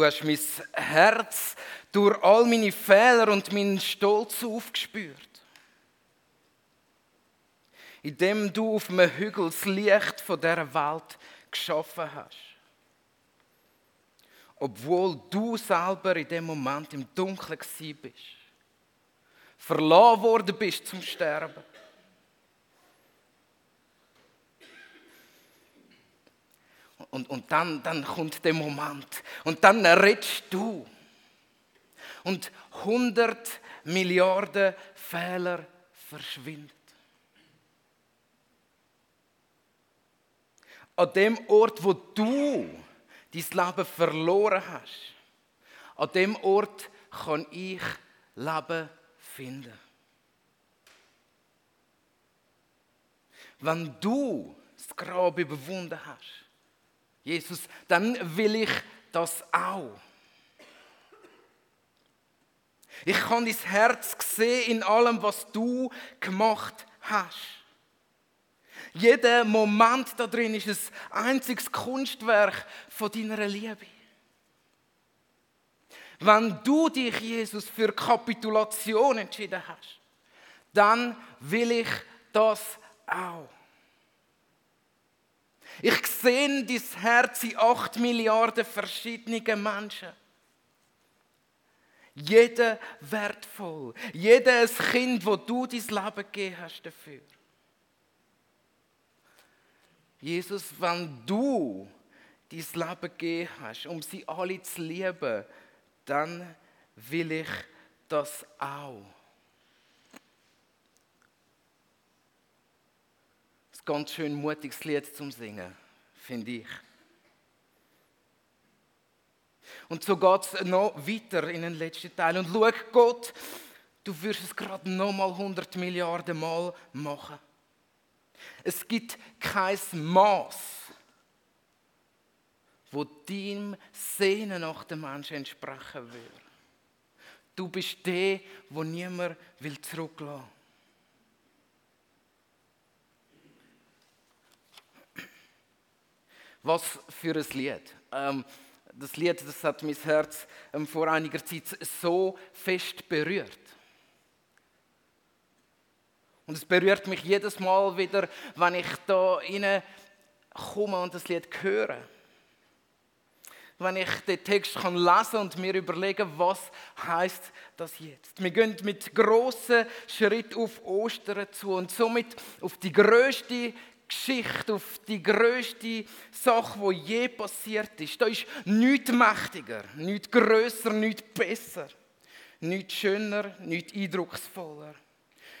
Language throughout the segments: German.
Du hast mein Herz durch all meine Fehler und meinen Stolz aufgespürt. Indem du auf einem Hügel das Licht dieser Welt geschaffen hast. Obwohl du selber in dem Moment im Dunkeln bist. Verloren worden bist zum Sterben. Und, und dann, dann kommt der Moment. Und dann redest du. Und 100 Milliarden Fehler verschwinden. An dem Ort, wo du dein Leben verloren hast, an dem Ort kann ich Leben finden. Wenn du das Grab überwunden hast, Jesus, dann will ich das auch. Ich kann dein Herz sehen in allem, was du gemacht hast. Jeder Moment da drin ist ein einziges Kunstwerk von deiner Liebe. Wenn du dich, Jesus, für Kapitulation entschieden hast, dann will ich das auch. Ich sehe dein Herz in acht Milliarden verschiedene Menschen. Jeder wertvoll. Jedes Kind, wo du dein Leben gegeben hast dafür. Jesus, wenn du dein Leben gegeben hast, um sie alle zu lieben, dann will ich das auch. Ganz schön mutiges Lied zum Singen, finde ich. Und so geht es noch weiter in den letzten Teil. Und schau, Gott, du wirst es gerade nochmal 100 Milliarden Mal machen. Es gibt kein Maß, wo deinem Sehnen nach dem Menschen entsprechen würde. Du bist der, wo niemand will zurücklassen. Was für ein Lied. Ähm, das Lied, das hat mein Herz ähm, vor einiger Zeit so fest berührt. Und es berührt mich jedes Mal wieder, wenn ich da komme und das Lied höre. Wenn ich den Text kann lesen und mir überlegen, was heißt das jetzt? Wir gehen mit großen Schritt auf Ostern zu und somit auf die größte Geschichte, auf die größte Sache, die je passiert ist. Da ist nichts mächtiger, nichts grösser, nichts besser, nichts schöner, nichts eindrucksvoller,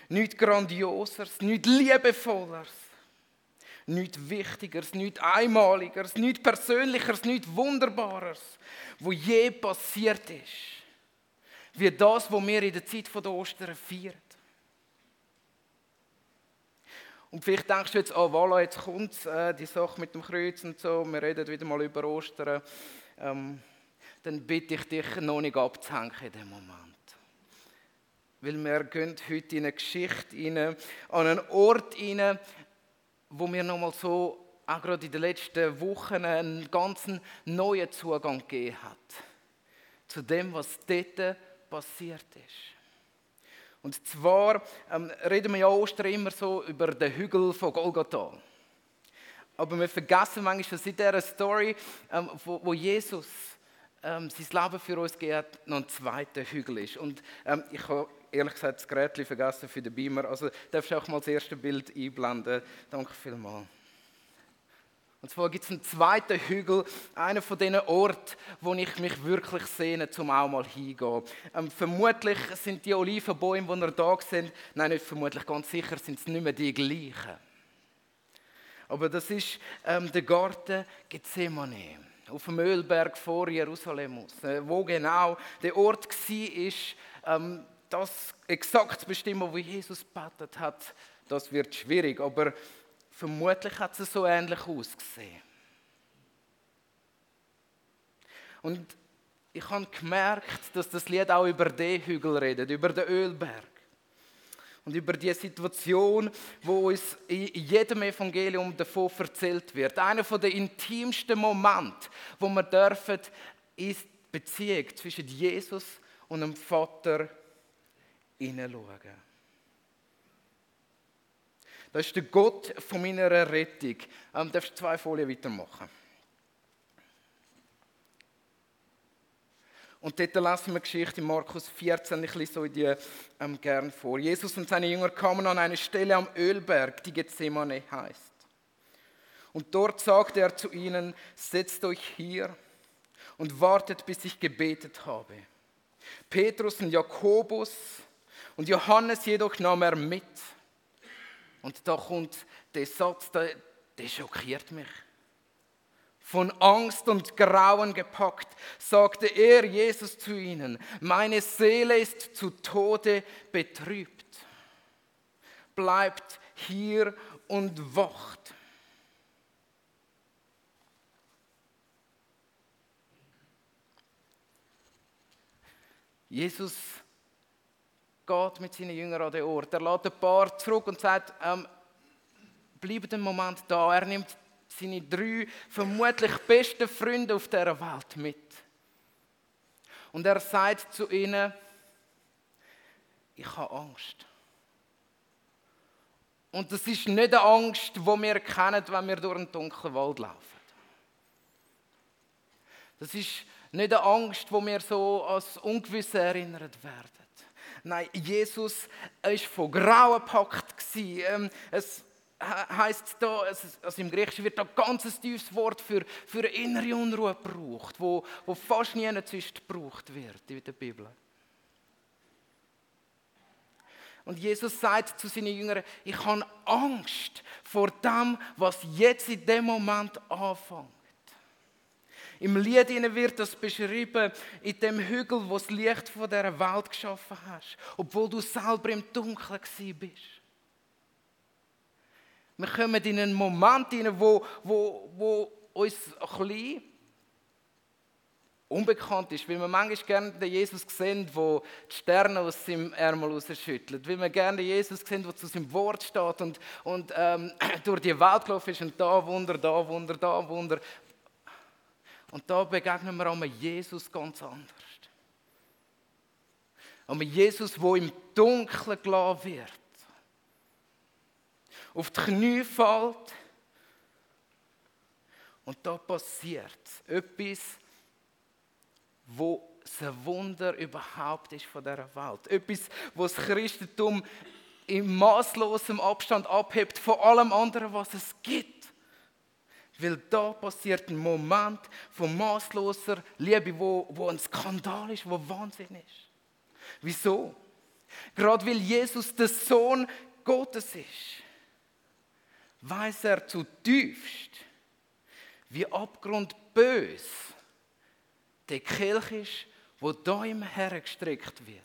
nichts grandioseres, nichts liebevolleres, nichts Wichtigeres, nichts Einmaligeres, nichts Persönlicheres, nichts Wunderbares, wo je passiert ist, wie das, was wir in der Zeit der Ostern feiern. Und vielleicht denkst du jetzt, oh voilà, jetzt kommt äh, die Sache mit dem Kreuz und so, wir reden wieder mal über Ostern. Ähm, dann bitte ich dich, noch nicht abzuhängen in dem Moment. Weil wir gehen heute in eine Geschichte rein, an einen Ort rein, wo mir noch mal so, auch gerade in den letzten Wochen, einen ganz neuen Zugang gegeben hat. Zu dem, was dort passiert ist. Und zwar ähm, reden wir ja Ostern immer so über den Hügel von Golgatha. Aber wir vergessen manchmal, in dieser Story, ähm, wo, wo, Jesus ähm, sein Leben für uns geht, noch ein zweiter Hügel ist. Und ähm, ich habe ehrlich gesagt das Gerät vergessen für den Beamer. Also darfst du auch mal das erste Bild einblenden. Danke vielmals. Und zwar gibt es einen zweiten Hügel, einer von diesen Orten, wo ich mich wirklich sehne, zum auch mal hingehen. Ähm, vermutlich sind die Olivenbäume, die ihr da sind, nein, nicht vermutlich, ganz sicher sind es nicht mehr die gleichen. Aber das ist ähm, der Garten Gethsemane auf dem Ölberg vor Jerusalem. Äh, wo genau der Ort war, ähm, das exakt zu bestimmen, wo Jesus betet hat, das wird schwierig. Aber Vermutlich hat es so ähnlich ausgesehen. Und ich habe gemerkt, dass das Lied auch über den Hügel redet, über den Ölberg. Und über die Situation, wo uns in jedem Evangelium davon erzählt wird. Einer der intimsten Momente, wo wir dürfen, ist Beziehung zwischen Jesus und dem Vater hineinschauen. Das ist der Gott von meiner Rettung. Ähm, darfst du zwei Folien weitermachen? Und dort lesen wir die Geschichte in Markus 14, ich lese euch die ähm, gern vor. Jesus und seine Jünger kamen an eine Stelle am Ölberg, die Gethsemane heißt. Und dort sagte er zu ihnen, setzt euch hier und wartet, bis ich gebetet habe. Petrus und Jakobus und Johannes jedoch nahm er mit. Und da kommt der Satz, der, der schockiert mich. Von Angst und Grauen gepackt, sagte er Jesus zu ihnen, meine Seele ist zu Tode betrübt. Bleibt hier und wacht. Jesus geht mit seinen Jüngern an den Ort. Er lädt ein paar zurück und sagt, ähm, bleibt einen Moment da. Er nimmt seine drei vermutlich besten Freunde auf dieser Welt mit. Und er sagt zu ihnen, ich habe Angst. Und das ist nicht eine Angst, die wir kennen, wenn wir durch einen dunklen Wald laufen. Das ist nicht eine Angst, wo wir so als Ungewisse erinnert werden. Nein, Jesus war von Grauen gepackt. Ähm, es heißt da, also im Griechischen wird da ganz ein tiefes Wort für, für innere Unruhe gebraucht, wo, wo fast nie sonst gebraucht wird in der Bibel. Und Jesus sagt zu seinen Jüngern, ich habe Angst vor dem, was jetzt in dem Moment anfängt. Im Lied wird das beschrieben, in dem Hügel, wo das Licht von dieser Welt geschaffen hast, obwohl du selber im Dunkeln bist. Wir kommen in einen Moment hinein, wo, wo, wo uns ein bisschen unbekannt ist, weil wir manchmal gerne den Jesus sehen, der die Sterne aus seinem Ärmel rausschüttelt, weil wir gerne den Jesus sehen, der zu seinem Wort steht und, und ähm, durch die Welt gelaufen ist und da Wunder, da Wunder, da Wunder. Und da begegnen wir einem Jesus ganz anders. Einem Jesus, der im Dunkeln gelassen wird. Auf die Knie fällt. Und da passiert etwas, wo ein Wunder überhaupt ist von dieser Welt. Etwas, was das Christentum im maßlosen Abstand abhebt von allem anderen, was es gibt. Weil da passiert ein Moment von maßloser Liebe, wo, wo ein Skandal ist, wo Wahnsinn ist. Wieso? Gerade weil Jesus der Sohn Gottes ist, weiß er zutiefst, wie abgrundbös der Kelch ist, wo da ihm hergestreckt wird.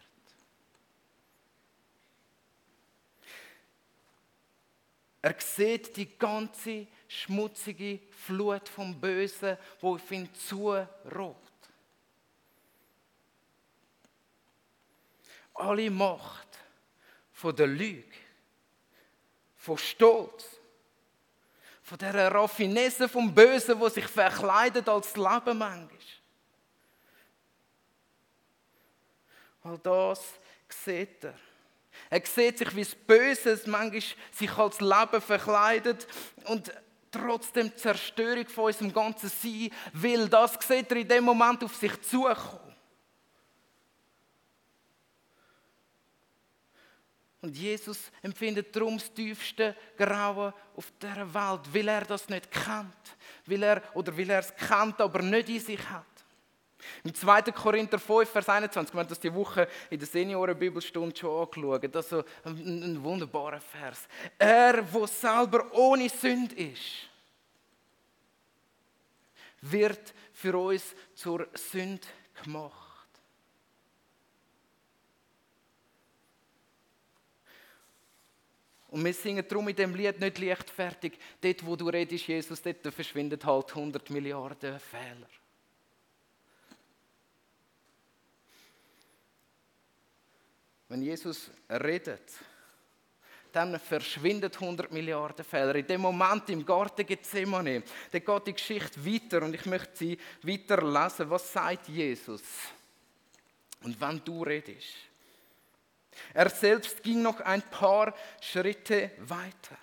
Er sieht die ganze schmutzige Flut vom Bösen, wo auf ihn zurollt. Alle Macht von der Lüge, von Stolz, von der Raffinesse vom Bösen, wo sich verkleidet als Leben manchmal. All das sieht er. Er sieht sich, wie das Böse manchmal sich als Leben verkleidet und trotzdem Zerstörung von unserem ganzen Sein will. Das sieht er in dem Moment auf sich zukommen. Und Jesus empfindet darum das tiefste Grauen auf dieser Welt, weil er das nicht kennt. Weil er, oder weil er es kennt, aber nicht in sich hat. Im 2. Korinther 5, Vers 21, wir haben das die Woche in der Senioren-Bibelstunde schon angeschaut. Das ist ein, ein wunderbarer Vers. Er, der selber ohne Sünde ist, wird für uns zur Sünde gemacht. Und wir singen darum in dem Lied nicht leichtfertig, dort wo du redest, Jesus, dort verschwindet halt 100 Milliarden Fehler. Wenn Jesus redet, dann verschwindet 100 Milliarden Fehler. In dem Moment im Garten Gethsemane, da geht die Geschichte weiter und ich möchte sie weiterlesen. Was sagt Jesus? Und wenn du redest. Er selbst ging noch ein paar Schritte weiter.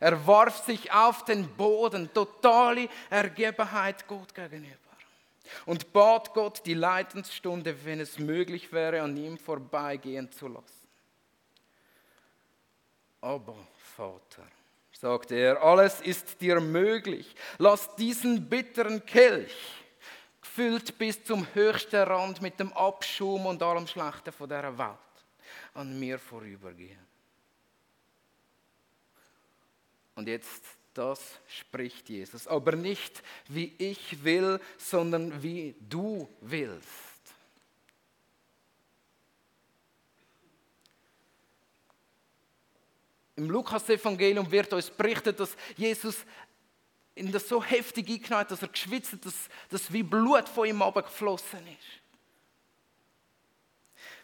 Er warf sich auf den Boden, totale Ergebenheit Gott gegenüber. Und bat Gott, die Leidensstunde, wenn es möglich wäre, an ihm vorbeigehen zu lassen. Aber, Vater, sagte er, alles ist dir möglich. Lass diesen bitteren Kelch, gefüllt bis zum höchsten Rand mit dem Abschum und allem Schlechten von dieser Welt, an mir vorübergehen. Und jetzt, das spricht Jesus. Aber nicht wie ich will, sondern wie du willst. Im Lukas-Evangelium wird uns berichtet, dass Jesus in das so heftig hat, dass er geschwitzt hat, dass, dass wie Blut von ihm abgeflossen ist.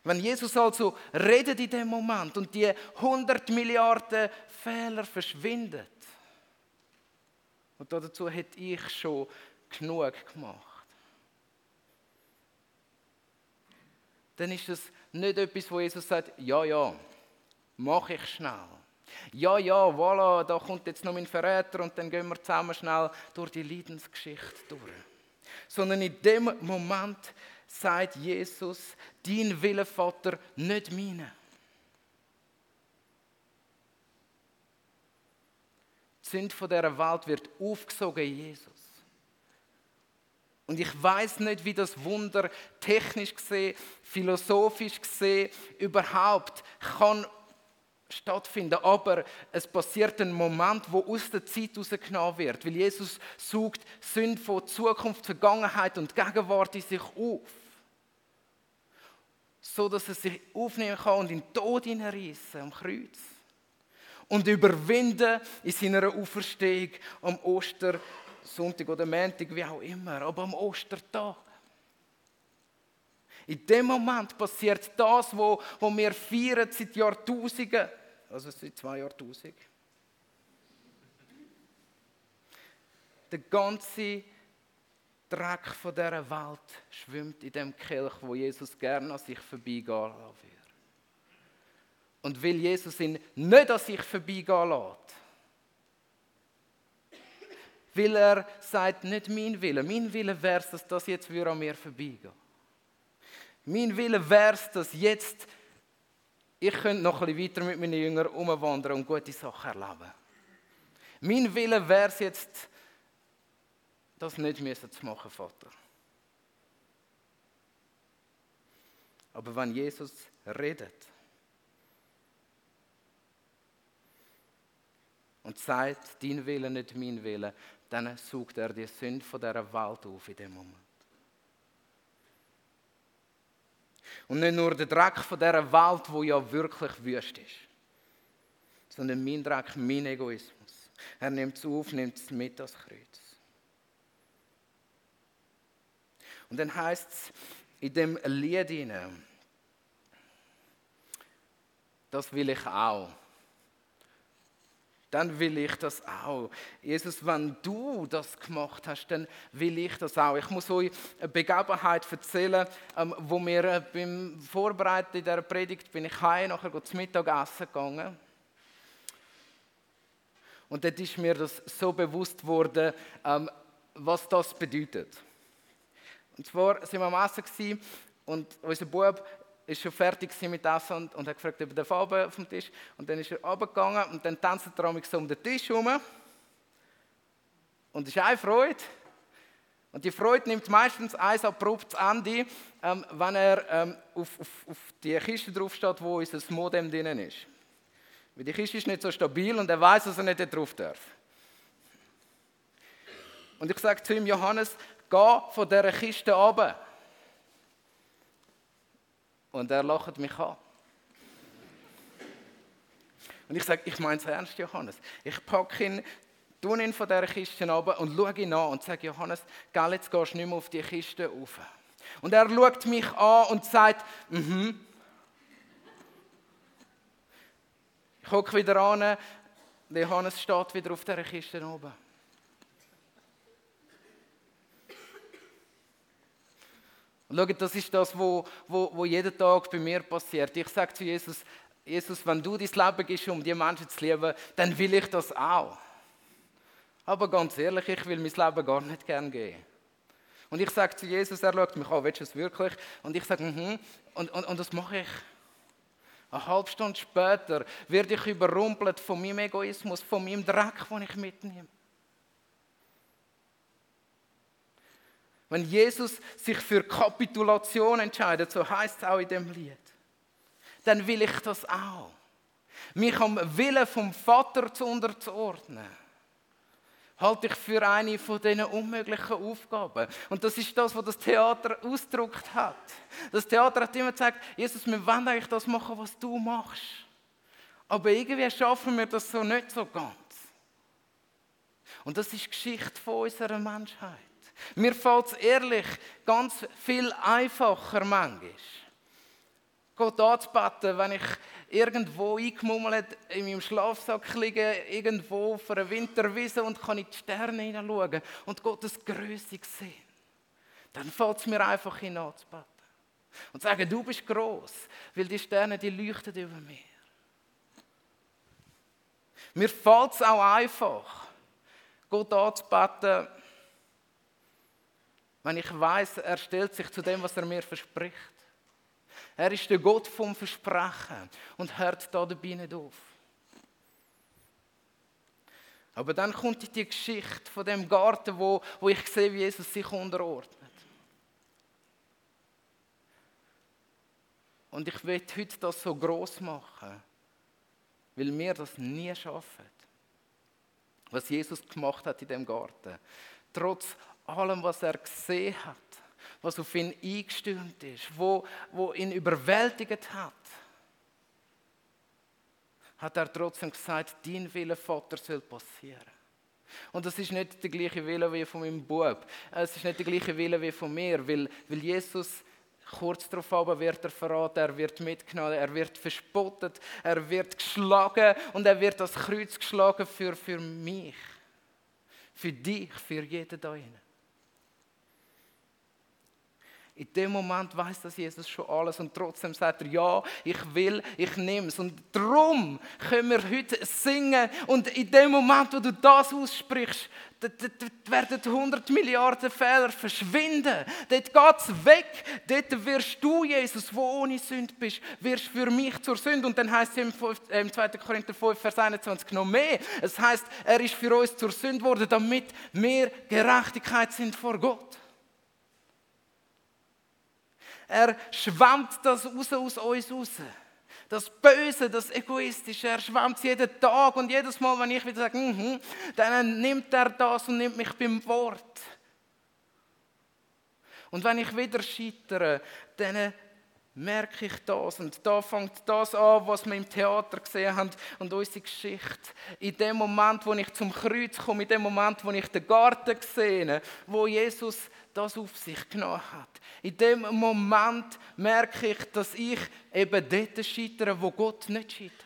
Wenn Jesus also redet in dem Moment und die 100 Milliarden Fehler verschwinden, und dazu hätte ich schon genug gemacht, dann ist es nicht etwas, wo Jesus sagt, ja, ja, mache ich schnell. Ja, ja, voilà, da kommt jetzt noch mein Verräter und dann gehen wir zusammen schnell durch die Leidensgeschichte durch. Sondern in dem Moment sagt Jesus, dein Wille, Vater, nicht meine. Sünde von dieser Welt wird aufgesogen in Jesus. Und ich weiß nicht, wie das Wunder technisch gesehen, philosophisch gesehen überhaupt kann stattfinden. Aber es passiert ein Moment, wo aus der Zeit herausgenommen wird, weil Jesus sucht Sünde von Zukunft, Vergangenheit und Gegenwart in sich auf so dass er sich aufnehmen kann und in den Tod hineinreißen am Kreuz. Und überwinden in seiner Auferstehung am Ostersonntag oder Montag, wie auch immer, aber am Ostertag. In dem Moment passiert das, wo, wo wir feiern seit Jahrtausenden, also seit zwei Jahrtausenden. Der ganze Dreck von dieser Welt schwimmt in dem Kelch, wo Jesus gerne an sich vorbeigehen will. Und will Jesus ihn nicht an sich vorbeigehen lässt, weil er sagt, nicht mein Wille. Mein Wille wäre es, dass das jetzt an mir vorbeigeht. Mein Wille wäre es, dass jetzt ich könnte noch ein bisschen weiter mit meinen Jüngern umwandern und gute Sachen erleben. Mein Wille wäre es jetzt, das nicht müssen zu machen, Vater. Aber wenn Jesus redet und sagt, dein Wille, nicht mein Wille, dann sucht er die Sünde von dieser Welt auf in dem Moment. Und nicht nur der Dreck von dieser Welt, wo ja wirklich wüst ist, sondern mein Dreck, mein Egoismus. Er nimmt es auf, nimmt es mit als Kreuz. Und dann heißt es in dem Lied hinein, das will ich auch. Dann will ich das auch. Jesus, wenn du das gemacht hast, dann will ich das auch. Ich muss euch eine Begebenheit erzählen, ähm, wo mir äh, beim Vorbereiten dieser Predigt bin ich heim, nachher zum Mittagessen gegangen. Und dort ist mir das so bewusst geworden, ähm, was das bedeutet. Und zwar sind wir am Essen und unser Bub ist schon fertig mit Essen und, und hat gefragt, ob er Farbe vom Tisch Und dann ist er runtergegangen und dann tanzt er so um den Tisch herum. Und es ist eine Freude. Und die Freude nimmt meistens ein abruptes Ende, ähm, wenn er ähm, auf, auf, auf die Kiste draufsteht, wo unser Modem drin ist. Weil die Kiste ist nicht so stabil und er weiß, dass er nicht drauf darf. Und ich sage zu ihm, Johannes, geh von dieser Kiste runter. Und er lacht mich an. Und ich sage, ich meine es ernst, Johannes. Ich packe ihn, tue ihn von dieser Kiste runter und schaue ihn an und sage, Johannes, gell, jetzt gehst du nicht mehr auf die Kiste rauf. Und er schaut mich an und sagt, mhm. Ich gucke wieder an, Johannes steht wieder auf dieser Kiste oben. Schaut, das ist das, was wo, wo, wo jeden Tag bei mir passiert. Ich sage zu Jesus, Jesus, wenn du dein Leben gibst, um die Menschen zu lieben, dann will ich das auch. Aber ganz ehrlich, ich will mein Leben gar nicht gern geben. Und ich sage zu Jesus, er schaut mich an, willst du es wirklich? Und ich sage, mhm. Und, und, und das mache ich. Eine halbe Stunde später werde ich überrumpelt von meinem Egoismus, von meinem Dreck, den ich mitnehme. Wenn Jesus sich für Kapitulation entscheidet, so heißt es auch in dem Lied, dann will ich das auch. Mich am Willen vom Vater zu unterzuordnen halte ich für eine von diesen unmöglichen Aufgaben. Und das ist das, was das Theater ausgedrückt hat. Das Theater hat immer gesagt, Jesus, wir wollen eigentlich das machen, was du machst. Aber irgendwie schaffen wir das so nicht so ganz. Und das ist Geschichte von unserer Menschheit. Mir fällt es ehrlich ganz viel einfacher manchmal. Gott anzubeten, wenn ich irgendwo eingemummelt in meinem Schlafsack liege, irgendwo auf einer Winterwiese und kann in die Sterne hineinschauen und Gottes Größe sehen. Dann fällt es mir einfach hin anzubeten. Und sagen, du bist groß, weil die Sterne, die leuchten über mir. Mir fällt es auch einfach, Gott anzubeten, wenn ich weiß, er stellt sich zu dem, was er mir verspricht. Er ist der Gott vom Versprechen und hört da dabei nicht auf. Aber dann kommt die Geschichte von dem Garten, wo, wo ich sehe, wie Jesus sich unterordnet. Und ich will heute das so groß machen, weil wir das nie schaffen. Was Jesus gemacht hat in dem Garten. Trotz allem, was er gesehen hat, was auf ihn eingestürmt ist, wo, wo ihn überwältigt hat, hat er trotzdem gesagt, dein Wille, Vater, soll passieren. Und das ist nicht der gleiche Wille wie von meinem Bub. Es ist nicht der gleiche Wille wie von mir, weil, weil Jesus kurz darauf wird er verraten, er wird mitgenommen, er wird verspottet, er wird geschlagen und er wird das Kreuz geschlagen für, für mich, für dich, für jeden da drinnen. In dem Moment weiß das Jesus schon alles und trotzdem sagt er, ja, ich will, ich nehme es. Und darum können wir heute singen und in dem Moment, wo du das aussprichst, werden 100 Milliarden Fehler verschwinden. Dort geht es weg. Dort wirst du, Jesus, wo ohne Sünde bist, wirst für mich zur Sünde. Und dann heißt es im 2. Äh, Korinther 5, Vers 21 noch mehr. Es heißt, er ist für uns zur Sünde geworden, damit wir Gerechtigkeit sind vor Gott. Er schwemmt das raus aus uns raus. Das Böse, das Egoistische, er schwemmt jeden Tag und jedes Mal, wenn ich wieder sage, mm dann nimmt er das und nimmt mich beim Wort. Und wenn ich wieder scheitere, dann merke ich das. Und da fängt das an, was wir im Theater gesehen haben und unsere Geschichte. In dem Moment, wo ich zum Kreuz komme, in dem Moment, wo ich den Garten sehe, wo Jesus das auf sich genommen hat. In dem Moment merke ich, dass ich eben dort scheitere, wo Gott nicht scheitert.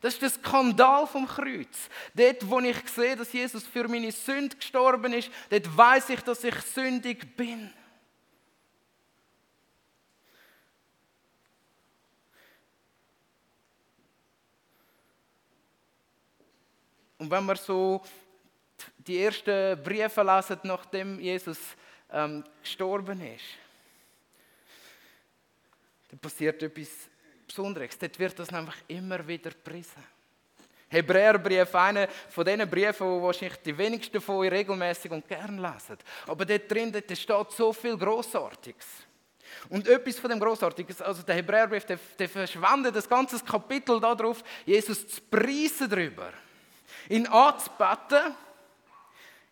Das ist der Skandal vom Kreuz. Dort, wo ich sehe, dass Jesus für meine Sünde gestorben ist, dort weiß ich, dass ich sündig bin. Und wenn man so die ersten Briefe lesen, nachdem Jesus ähm, gestorben ist, dann passiert etwas Besonderes. Dort wird das nämlich immer wieder gepriesen. Hebräerbrief, einer von diesen Briefen, die wahrscheinlich die wenigsten von euch regelmäßig und gern lesen. Aber dort drin dort steht so viel Großartiges. Und etwas von dem Großartiges, also der Hebräerbrief, der, der verschwendet das ganze Kapitel darauf, Jesus zu preisen darüber. Ihn anzubeten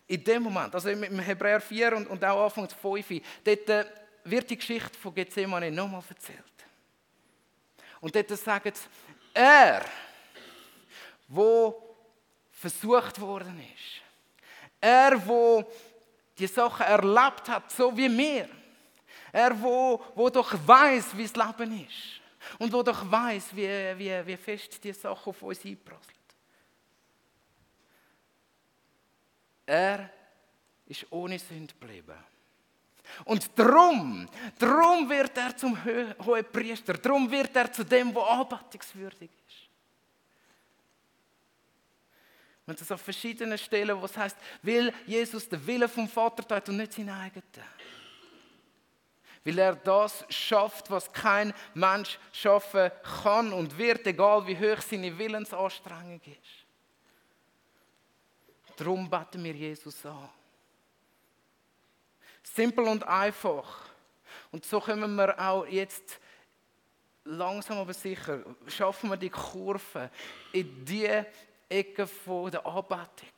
in dem Moment, also im Hebräer 4 und, und auch Anfang 5, dort äh, wird die Geschichte von Gethsemane nochmal erzählt. Und dort sagt es, er, wo versucht worden ist, er, wo die Sachen erlebt hat, so wie wir, er, wo, wo doch weiß, wie das Leben ist, Und wo doch weiß, wie, wie, wie fest die Sache auf uns einprasselt. Er ist ohne Sünde geblieben. Und darum, darum wird er zum hohen Priester, darum wird er zu dem, der anbetungswürdig ist. Man das auf verschiedenen Stellen, wo es heißt, will Jesus den Willen vom Vater tut und nicht seinen eigenen. Weil er das schafft, was kein Mensch schaffen kann und wird, egal wie hoch seine Willensanstrengung ist. Darum beten wir Jesus an. Simpel und einfach. Und so können wir auch jetzt langsam aber sicher, schaffen wir die Kurve in die Ecke der Anbetung.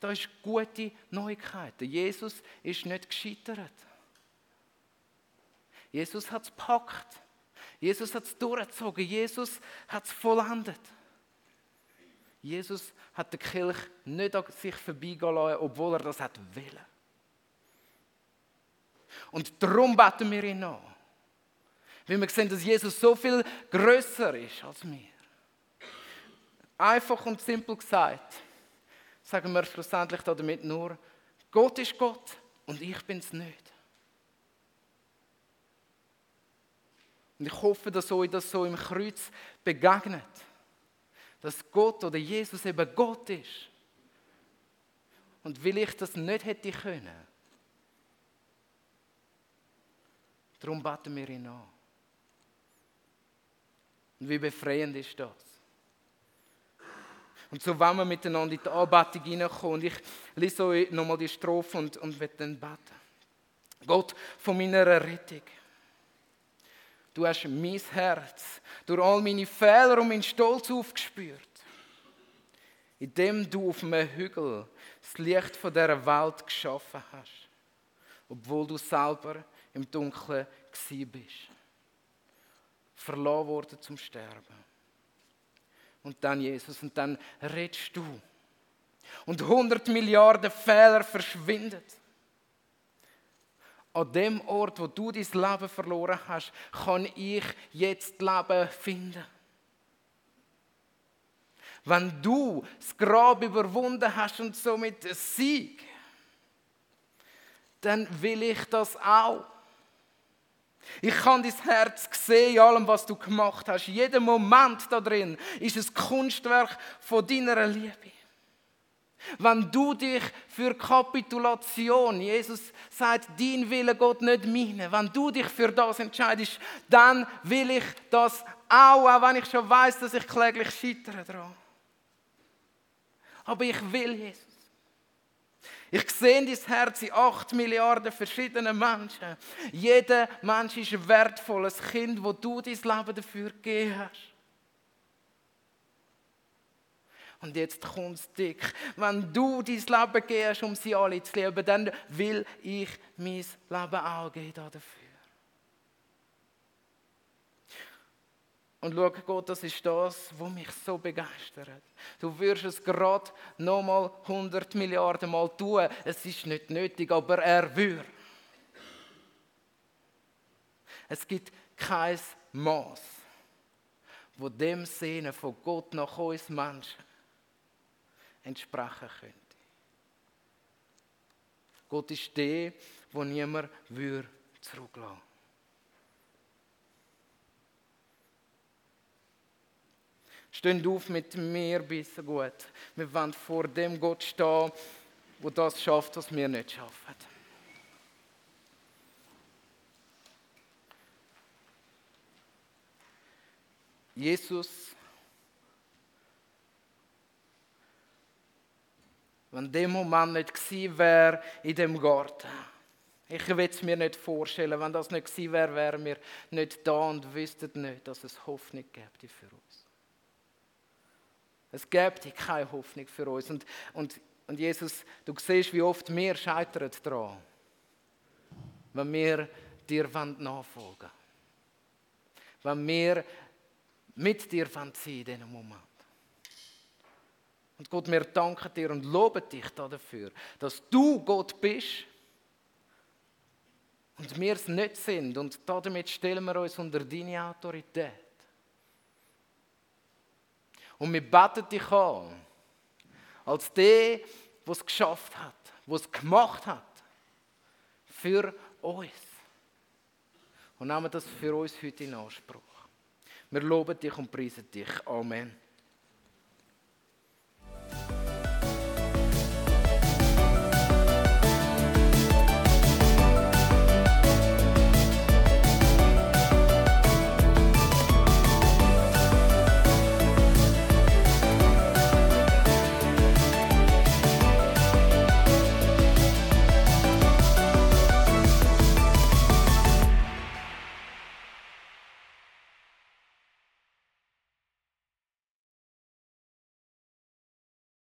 Da ist gute Neuigkeit. Jesus ist nicht gescheitert. Jesus hat es gepackt. Jesus hat es durchgezogen. Jesus hat es vollendet. Jesus hat die Kirche nicht an sich vorbeigehen lassen, obwohl er das wollen. Und darum beten wir ihn an. Weil wir sehen, dass Jesus so viel größer ist als wir. Einfach und simpel gesagt, sagen wir schlussendlich damit nur, Gott ist Gott und ich bin es nicht. Und ich hoffe, dass euch das so im Kreuz begegnet. Dass Gott oder Jesus eben Gott ist. Und weil ich das nicht hätte können, darum beten wir ihn an. Und wie befreiend ist das? Und so wollen wir miteinander in die Anbetung hineinkommen. Und ich lese euch nochmal die Strophe und, und werde dann beten. Gott von meiner Rettung. Du hast mein Herz durch all meine Fehler und meinen Stolz aufgespürt. Indem du auf einem Hügel das Licht von dieser Welt geschaffen hast. Obwohl du selber im Dunkeln bist. Verloren worden zum Sterben und dann Jesus und dann redest du. Und 100 Milliarden Fehler verschwinden. An dem Ort, wo du dein Leben verloren hast, kann ich jetzt Leben finden. Wenn du das Grab überwunden hast und somit Sieg, dann will ich das auch. Ich kann dein Herz sehen in allem, was du gemacht hast. Jeder Moment da drin ist ein Kunstwerk von deiner Liebe. Wenn du dich für Kapitulation, Jesus sagt, dein Wille Gott nicht meine, wenn du dich für das entscheidest, dann will ich das auch, auch wenn ich schon weiß, dass ich kläglich scheitere daran. Aber ich will Jesus. Ich sehe dein Herz in acht Milliarden verschiedenen Menschen. Jeder Mensch ist ein wertvolles Kind, wo du dein Leben dafür gegeben hast. Und jetzt kommt es dick. Wenn du dein Leben gehst, um sie alle zu lieben, dann will ich mein Leben auch geben dafür. Und schau, Gott, das ist das, was mich so begeistert. Du wirst es gerade nochmal 100 Milliarden Mal tun. Es ist nicht nötig, aber er will. Es gibt kein Maß, wo dem Sehnen von Gott nach uns Menschen entsprechen könnte. Gott ist der, wo niemand zurücklassen würde. Stehen auf mit mir bis gut. Wir wollen vor dem Gott stehen, wo das schafft, was wir nicht schaffen. Jesus, wenn dem Moment nicht gewesen wäre in dem Garten, ich will es mir nicht vorstellen, wenn das nicht gewesen wäre, wären wir nicht da und wüssten nicht, dass es Hoffnung gibt für uns. Es gibt keine Hoffnung für uns. Und, und, und Jesus, du siehst, wie oft wir scheitern daran, wenn wir dir nachfolgen wollen. Wenn wir mit dir sein in diesem Moment. Und Gott, wir danken dir und loben dich dafür, dass du Gott bist, und wir es nicht sind. Und damit stellen wir uns unter deine Autorität. Und wir beten dich an, als der, der es geschafft hat, der es gemacht hat, für uns. Und nehmen das für uns heute in Anspruch. Wir loben dich und preisen dich. Amen.